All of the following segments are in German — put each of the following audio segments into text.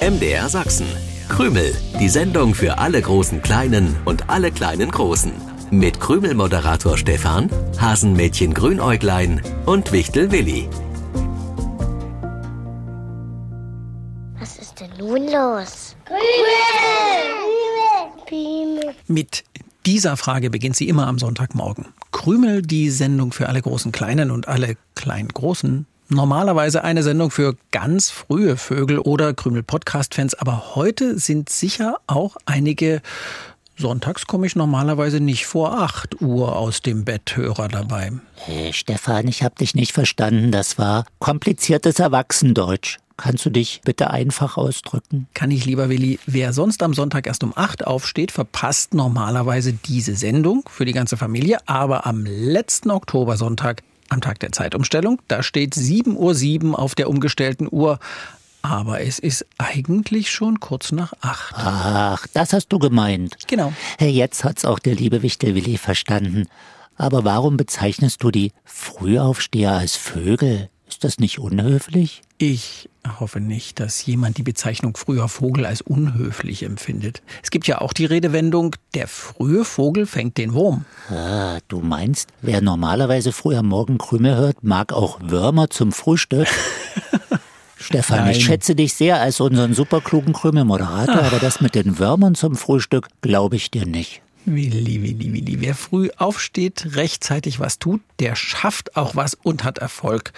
MDR Sachsen. Krümel, die Sendung für alle großen Kleinen und alle kleinen Großen. Mit Krümel-Moderator Stefan, Hasenmädchen Grünäuglein und Wichtel Willi. Was ist denn nun los? Krümel! Krümel! Mit dieser Frage beginnt sie immer am Sonntagmorgen. Krümel, die Sendung für alle großen Kleinen und alle kleinen Großen Normalerweise eine Sendung für ganz frühe Vögel oder Krümel-Podcast-Fans, aber heute sind sicher auch einige Sonntags komme ich normalerweise nicht vor 8 Uhr aus dem Bett Hörer dabei. Hey, Stefan, ich habe dich nicht verstanden. Das war kompliziertes Erwachsendeutsch. Kannst du dich bitte einfach ausdrücken? Kann ich, lieber Willi. Wer sonst am Sonntag erst um 8 aufsteht, verpasst normalerweise diese Sendung für die ganze Familie. Aber am letzten Oktobersonntag am Tag der Zeitumstellung. Da steht 7.07 Uhr auf der umgestellten Uhr. Aber es ist eigentlich schon kurz nach acht. Ach, das hast du gemeint. Genau. Jetzt hat's auch der liebe Wichtelwilli verstanden. Aber warum bezeichnest du die Frühaufsteher als Vögel? Ist das nicht unhöflich? Ich hoffe nicht, dass jemand die Bezeichnung früher Vogel als unhöflich empfindet. Es gibt ja auch die Redewendung, der frühe Vogel fängt den Wurm. Ah, du meinst, wer normalerweise früh am Morgen Krümel hört, mag auch Würmer zum Frühstück? Stefan, Nein. ich schätze dich sehr als unseren superklugen Krümel-Moderator, aber das mit den Würmern zum Frühstück glaube ich dir nicht. Willi, Willi, Willi. Wer früh aufsteht, rechtzeitig was tut, der schafft auch was und hat Erfolg.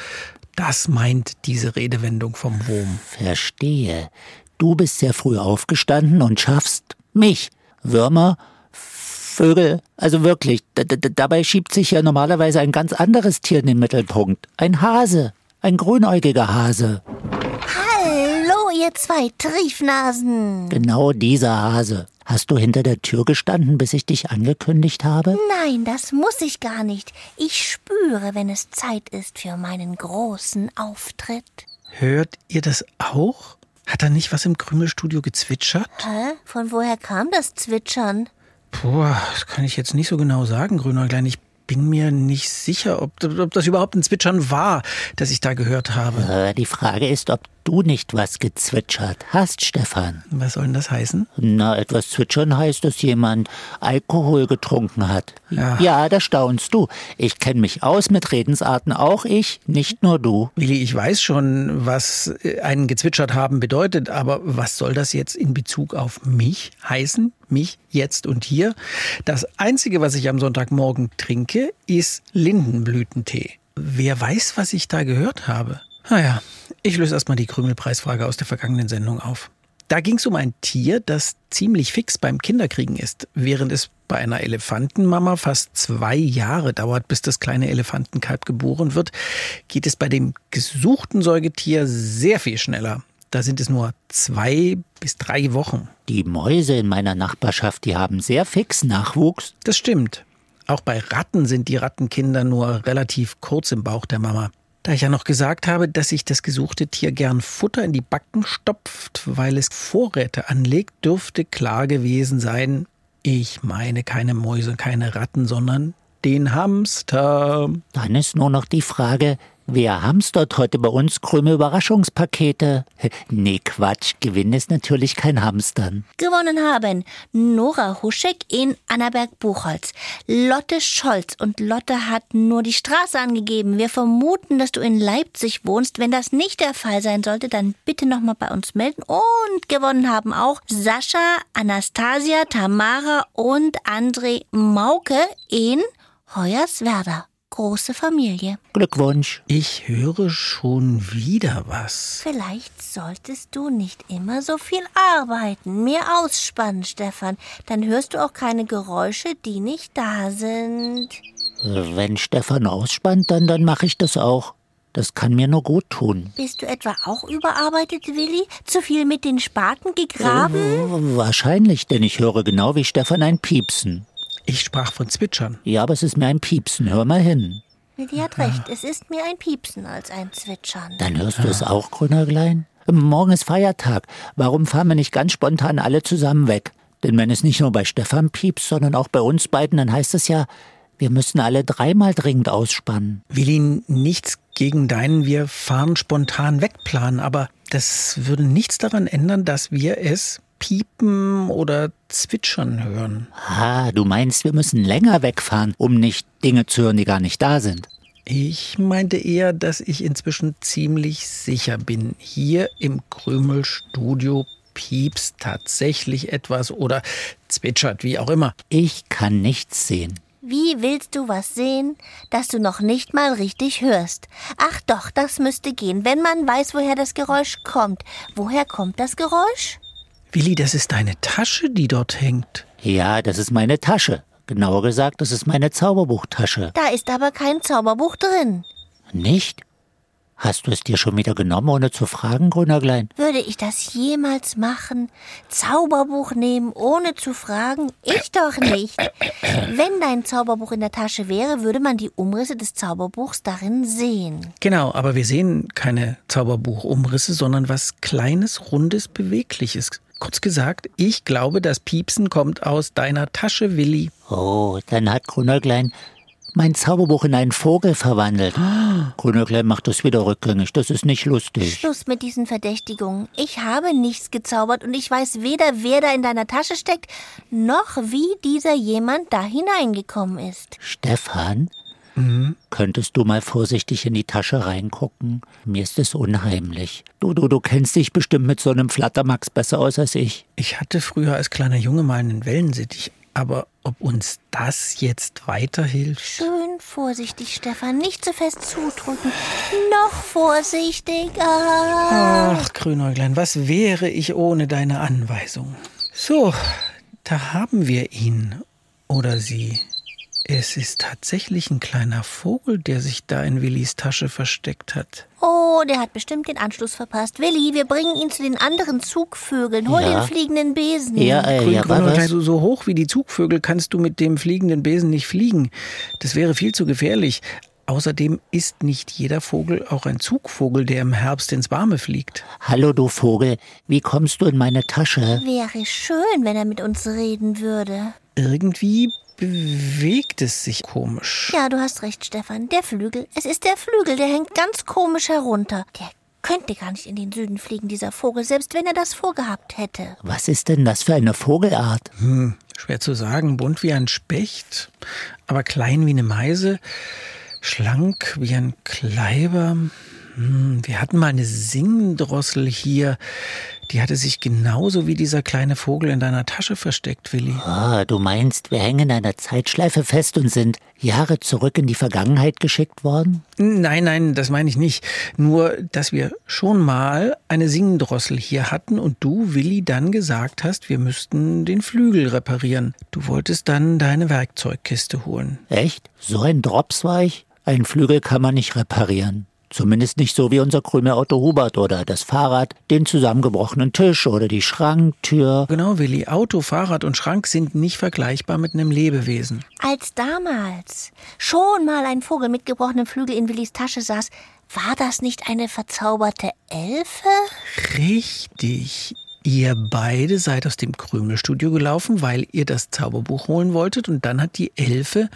Das meint diese Redewendung vom Wurm. Verstehe. Du bist sehr früh aufgestanden und schaffst mich. Würmer, Vögel, also wirklich, dabei schiebt sich ja normalerweise ein ganz anderes Tier in den Mittelpunkt. Ein Hase, ein grünäugiger Hase. Hallo, ihr zwei Triefnasen. Genau dieser Hase. Hast du hinter der Tür gestanden, bis ich dich angekündigt habe? Nein, das muss ich gar nicht. Ich spüre, wenn es Zeit ist für meinen großen Auftritt. Hört ihr das auch? Hat da nicht was im Krümelstudio gezwitschert? Hä? Von woher kam das Zwitschern? Puh, das kann ich jetzt nicht so genau sagen, Grünäuglein. Ich bin mir nicht sicher, ob, ob, das überhaupt ein Zwitschern war, das ich da gehört habe. Die Frage ist, ob du nicht was gezwitschert hast, Stefan. Was soll denn das heißen? Na, etwas zwitschern heißt, dass jemand Alkohol getrunken hat. Ja, ja da staunst du. Ich kenne mich aus mit Redensarten, auch ich, nicht nur du. Willi, ich weiß schon, was äh, einen gezwitschert haben bedeutet, aber was soll das jetzt in Bezug auf mich heißen? Mich jetzt und hier? Das Einzige, was ich am Sonntagmorgen trinke, ist Lindenblütentee. Wer weiß, was ich da gehört habe? Naja, ich löse erstmal die Krümelpreisfrage aus der vergangenen Sendung auf. Da ging es um ein Tier, das ziemlich fix beim Kinderkriegen ist, während es bei einer Elefantenmama fast zwei Jahre dauert, bis das kleine Elefantenkalb geboren wird, geht es bei dem gesuchten Säugetier sehr viel schneller. Da sind es nur zwei bis drei Wochen. Die Mäuse in meiner Nachbarschaft, die haben sehr fix Nachwuchs. Das stimmt. Auch bei Ratten sind die Rattenkinder nur relativ kurz im Bauch der Mama. Da ich ja noch gesagt habe, dass sich das gesuchte Tier gern Futter in die Backen stopft, weil es Vorräte anlegt, dürfte klar gewesen sein, ich meine keine Mäuse, keine Ratten, sondern den Hamster. Dann ist nur noch die Frage, Wer hamstert heute bei uns krümme Überraschungspakete? Nee, Quatsch. Gewinn ist natürlich kein Hamstern. Gewonnen haben Nora Huschek in Annaberg-Buchholz, Lotte Scholz und Lotte hat nur die Straße angegeben. Wir vermuten, dass du in Leipzig wohnst. Wenn das nicht der Fall sein sollte, dann bitte nochmal bei uns melden. Und gewonnen haben auch Sascha, Anastasia, Tamara und André Mauke in Hoyerswerda große Familie. Glückwunsch. Ich höre schon wieder was. Vielleicht solltest du nicht immer so viel arbeiten. Mehr ausspannen, Stefan. Dann hörst du auch keine Geräusche, die nicht da sind. Wenn Stefan ausspannt, dann, dann mache ich das auch. Das kann mir nur gut tun. Bist du etwa auch überarbeitet, Willi? Zu viel mit den Spaten gegraben? Äh, wahrscheinlich, denn ich höre genau wie Stefan ein Piepsen. Ich sprach von Zwitschern. Ja, aber es ist mir ein Piepsen. Hör mal hin. Die hat recht. Es ist mir ein Piepsen als ein Zwitschern. Dann hörst du es auch, Grünerglein? Morgen ist Feiertag. Warum fahren wir nicht ganz spontan alle zusammen weg? Denn wenn es nicht nur bei Stefan piepst, sondern auch bei uns beiden, dann heißt es ja, wir müssen alle dreimal dringend ausspannen. Willi, nichts gegen deinen Wir fahren spontan wegplanen, aber Das würde nichts daran ändern, dass wir es piepen oder zwitschern hören. Ah, du meinst, wir müssen länger wegfahren, um nicht Dinge zu hören, die gar nicht da sind. Ich meinte eher, dass ich inzwischen ziemlich sicher bin. Hier im Krümelstudio piepst tatsächlich etwas oder zwitschert, wie auch immer. Ich kann nichts sehen. Wie willst du was sehen, das du noch nicht mal richtig hörst? Ach doch, das müsste gehen, wenn man weiß, woher das Geräusch kommt. Woher kommt das Geräusch? Willi, das ist deine Tasche, die dort hängt. Ja, das ist meine Tasche. Genauer gesagt, das ist meine Zauberbuchtasche. Da ist aber kein Zauberbuch drin. Nicht? Hast du es dir schon wieder genommen, ohne zu fragen, Grünerglein? Würde ich das jemals machen? Zauberbuch nehmen, ohne zu fragen? Ich doch nicht. Wenn dein Zauberbuch in der Tasche wäre, würde man die Umrisse des Zauberbuchs darin sehen. Genau, aber wir sehen keine Zauberbuchumrisse, sondern was Kleines, Rundes, Bewegliches. Kurz gesagt, ich glaube, das Piepsen kommt aus deiner Tasche, Willi. Oh, dann hat Grünerglein mein Zauberbuch in einen Vogel verwandelt. Grünerglein macht das wieder rückgängig. Das ist nicht lustig. Schluss mit diesen Verdächtigungen. Ich habe nichts gezaubert und ich weiß weder, wer da in deiner Tasche steckt, noch wie dieser jemand da hineingekommen ist. Stefan, könntest du mal vorsichtig in die Tasche reingucken? Mir ist es unheimlich. Du, du, du kennst dich bestimmt mit so einem Flattermax besser aus als ich. Ich hatte früher als kleiner Junge mal einen Wellensittich, aber ob uns das jetzt weiterhilft? Schön vorsichtig, Stefan. Nicht zu fest zudrücken. Noch vorsichtiger. Ach, Grünäuglein, was wäre ich ohne deine Anweisung? So, da haben wir ihn oder sie. Es ist tatsächlich ein kleiner Vogel, der sich da in Willis Tasche versteckt hat. Oh, der hat bestimmt den Anschluss verpasst. Willi, wir bringen ihn zu den anderen Zugvögeln. Hol Ja. den fliegenden Besen. Ja, äh, Grün, ja, wa- Grünäuglein, was? so, so hoch wie die Zugvögel kannst du mit dem fliegenden Besen nicht fliegen. Das wäre viel zu gefährlich. Außerdem ist nicht jeder Vogel auch ein Zugvogel, der im Herbst ins Warme fliegt. Hallo, du Vogel. Wie kommst du in meine Tasche? Wäre schön, wenn er mit uns reden würde. Irgendwie bewegt es sich komisch. Ja, du hast recht, Stefan. Der Flügel. Es ist der Flügel, der hängt ganz komisch herunter. Der könnte gar nicht in den Süden fliegen, dieser Vogel, selbst wenn er das vorgehabt hätte. Was ist denn das für eine Vogelart? Hm, schwer zu sagen. Bunt wie ein Specht, aber klein wie eine Meise, schlank wie ein Kleiber. Hm, wir hatten mal eine Singdrossel hier. Die hatte sich genauso wie dieser kleine Vogel in deiner Tasche versteckt, Willi. Ah, du meinst, wir hängen in einer Zeitschleife fest und sind Jahre zurück in die Vergangenheit geschickt worden? Nein, nein, das meine ich nicht. Nur, dass wir schon mal eine Singdrossel hier hatten und du, Willi, dann gesagt hast, wir müssten den Flügel reparieren. Du wolltest dann deine Werkzeugkiste holen. Echt? So ein Drops war ich? Ein Flügel kann man nicht reparieren. Zumindest nicht so wie unser Krümelauto Hubert oder das Fahrrad, den zusammengebrochenen Tisch oder die Schranktür. Genau, Willi. Auto, Fahrrad und Schrank sind nicht vergleichbar mit einem Lebewesen. Als damals schon mal ein Vogel mit gebrochenem Flügel in Willis Tasche saß, war das nicht eine verzauberte Elfe? Richtig. Ihr beide seid aus dem Krümelstudio gelaufen, weil ihr das Zauberbuch holen wolltet und dann hat die Elfe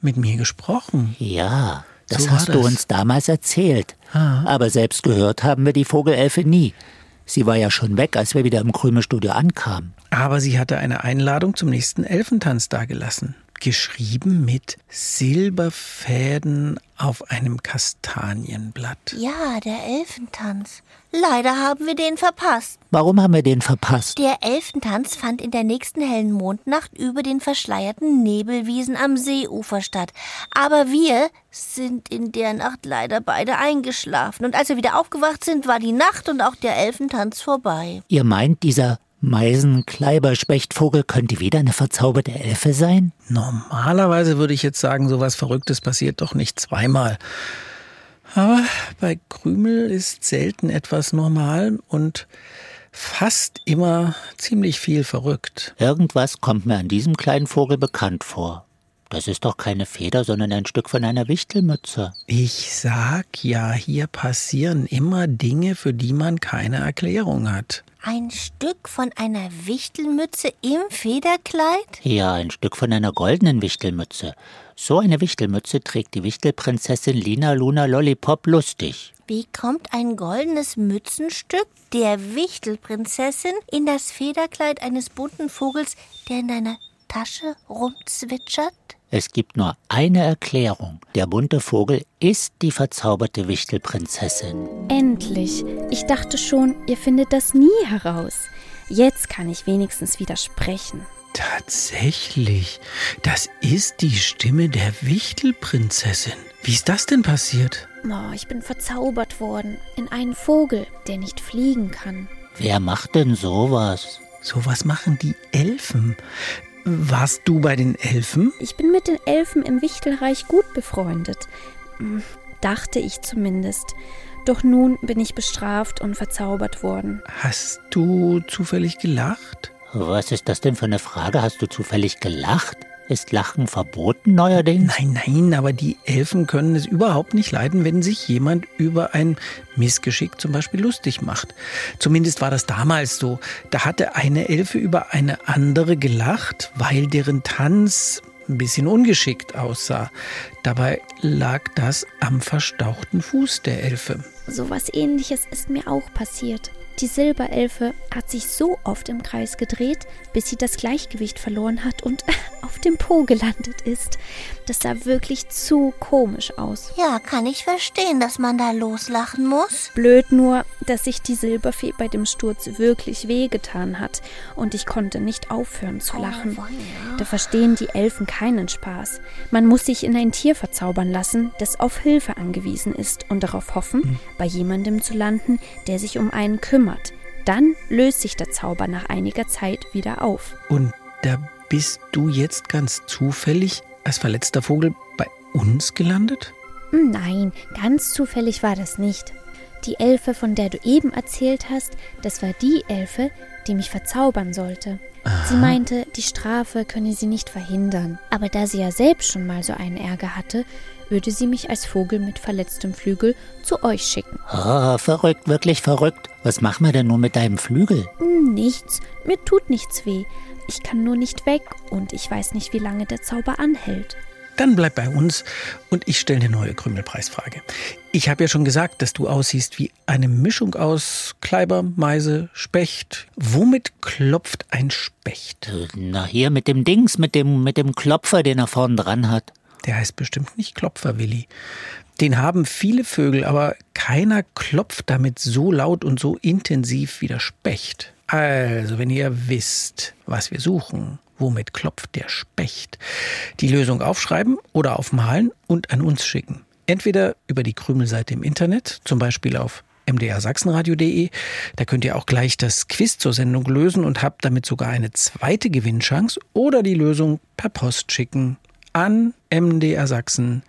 mit mir gesprochen. Ja, das So hast du uns damals erzählt. Aber selbst gehört haben wir die Vogelelfe nie. Sie war ja schon weg, als wir wieder im Krümelstudio ankamen. Aber sie hatte eine Einladung zum nächsten Elfentanz dagelassen. Geschrieben mit Silberfäden auf einem Kastanienblatt. Ja, der Elfentanz. Leider haben wir den verpasst. Warum haben wir den verpasst? Der Elfentanz fand in der nächsten hellen Mondnacht über den verschleierten Nebelwiesen am Seeufer statt. Aber wir sind in der Nacht leider beide eingeschlafen. Und als wir wieder aufgewacht sind, war die Nacht und auch der Elfentanz vorbei. Ihr meint, dieser Meisen-Kleiber-Spechtvogel könnte wieder eine verzauberte Elfe sein? Normalerweise würde ich jetzt sagen, sowas Verrücktes passiert doch nicht zweimal. Aber bei Krümel ist selten etwas normal und fast immer ziemlich viel verrückt. Irgendwas kommt mir an diesem kleinen Vogel bekannt vor. Das ist doch keine Feder, sondern ein Stück von einer Wichtelmütze. Ich sag ja, hier passieren immer Dinge, für die man keine Erklärung hat. Ein Stück von einer Wichtelmütze im Federkleid? Ja, ein Stück von einer goldenen Wichtelmütze. So eine Wichtelmütze trägt die Wichtelprinzessin Lina Luna Lollipop lustig. Wie kommt ein goldenes Mützenstück der Wichtelprinzessin in das Federkleid eines bunten Vogels, der in deiner Tasche rumzwitschert? Es gibt nur eine Erklärung. Der bunte Vogel ist die verzauberte Wichtelprinzessin. Endlich. Ich dachte schon, ihr findet das nie heraus. Jetzt kann ich wenigstens widersprechen. Tatsächlich, das ist die Stimme der Wichtelprinzessin. Wie ist das denn passiert? Oh, ich bin verzaubert worden in einen Vogel, der nicht fliegen kann. Wer macht denn sowas? Sowas machen die Elfen. Warst du bei den Elfen? Ich bin mit den Elfen im Wichtelreich gut befreundet. Hm, dachte ich zumindest. Doch nun bin ich bestraft und verzaubert worden. Hast du zufällig gelacht? Was ist das denn für eine Frage? Hast du zufällig gelacht? Ist Lachen verboten neuerdings? Nein, nein, aber die Elfen können es überhaupt nicht leiden, wenn sich jemand über ein Missgeschick zum Beispiel lustig macht. Zumindest war das damals so. Da hatte eine Elfe über eine andere gelacht, weil deren Tanz ein bisschen ungeschickt aussah. Dabei lag das am verstauchten Fuß der Elfe. So was ähnliches ist mir auch passiert. Die Silberelfe hat sich so oft im Kreis gedreht, bis sie das Gleichgewicht verloren hat und auf dem Po gelandet ist. Das sah wirklich zu komisch aus. Ja, kann ich verstehen, dass man da loslachen muss. Blöd nur, dass sich die Silberfee bei dem Sturz wirklich wehgetan hat und ich konnte nicht aufhören zu lachen. Oh. Da verstehen die Elfen keinen Spaß. Man muss sich in ein Tier verzaubern lassen, das auf Hilfe angewiesen ist und darauf hoffen, bei jemandem zu landen, der sich um einen kümmert. Dann löst sich der Zauber nach einiger Zeit wieder auf. Und da bist du jetzt ganz zufällig als verletzter Vogel bei uns gelandet? Nein, ganz zufällig war das nicht. Die Elfe, von der du eben erzählt hast, das war die Elfe, die mich verzaubern sollte. Sie meinte, die Strafe könne sie nicht verhindern. Aber da sie ja selbst schon mal so einen Ärger hatte, würde sie mich als Vogel mit verletztem Flügel zu euch schicken. Oh, verrückt, wirklich verrückt. Was machen wir denn nun mit deinem Flügel? Hm, Nichts, mir tut nichts weh. Ich kann nur nicht weg und ich weiß nicht, wie lange der Zauber anhält. Dann bleib bei uns und ich stelle eine neue Krümelpreisfrage. Ich habe ja schon gesagt, dass du aussiehst wie eine Mischung aus Kleiber, Meise, Specht. Womit klopft ein Specht? Äh, Na hier mit dem Dings, mit dem, mit dem Klopfer, den er vorn dran hat. Der heißt bestimmt nicht Klopferwilli. Den haben viele Vögel, aber keiner klopft damit so laut und so intensiv wie der Specht. Also, wenn ihr wisst, was wir suchen, womit klopft der Specht, die Lösung aufschreiben oder aufmalen und an uns schicken. Entweder über die Krümelseite im Internet, zum Beispiel auf mdrsachsenradio.de. Da könnt ihr auch gleich das Quiz zur Sendung lösen und habt damit sogar eine zweite Gewinnchance oder die Lösung per Post schicken an MDR Sachsen,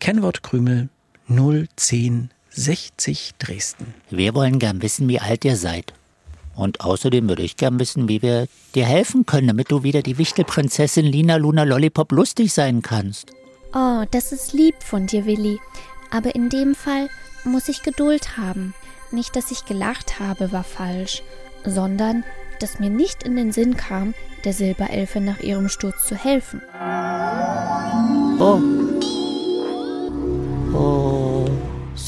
Kennwort Krümel 010 60 Dresden. Wir wollen gern wissen, wie alt ihr seid. Und außerdem würde ich gern wissen, wie wir dir helfen können, damit du wieder die Wichtelprinzessin Lina Luna Lollipop lustig sein kannst. Oh, das ist lieb von dir, Willi. Aber in dem Fall muss ich Geduld haben. Nicht, dass ich gelacht habe, war falsch, sondern dass mir nicht in den Sinn kam, der Silberelfe nach ihrem Sturz zu helfen. Oh. Oh,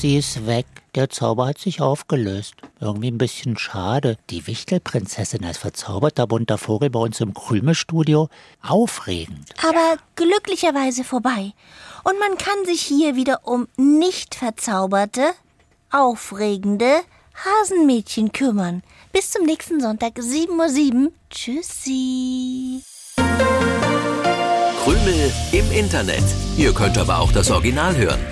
sie ist weg. Der Zauber hat sich aufgelöst. Irgendwie ein bisschen schade. Die Wichtelprinzessin als verzauberter bunter Vogel bei uns im Krümelstudio. Aufregend. Aber glücklicherweise vorbei. Und man kann sich hier wieder um nicht verzauberte, aufregende Hasenmädchen kümmern. Bis zum nächsten Sonntag, 7.07 Uhr. Tschüssi. Krümel im Internet. Ihr könnt aber auch das Original hören.